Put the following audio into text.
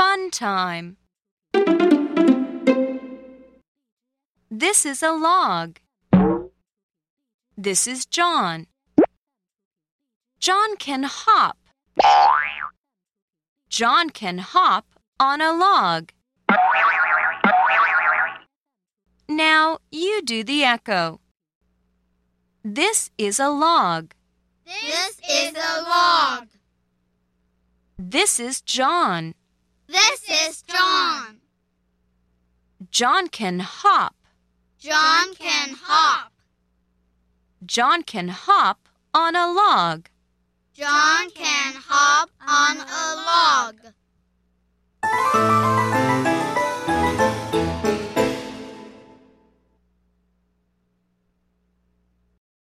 Fun time. This is a log. This is John. John can hop. John can hop on a log. Now you do the echo. This is a log. This is a log. This is John. This is John. John can hop. John can hop. John can hop on a log. John can hop on a log.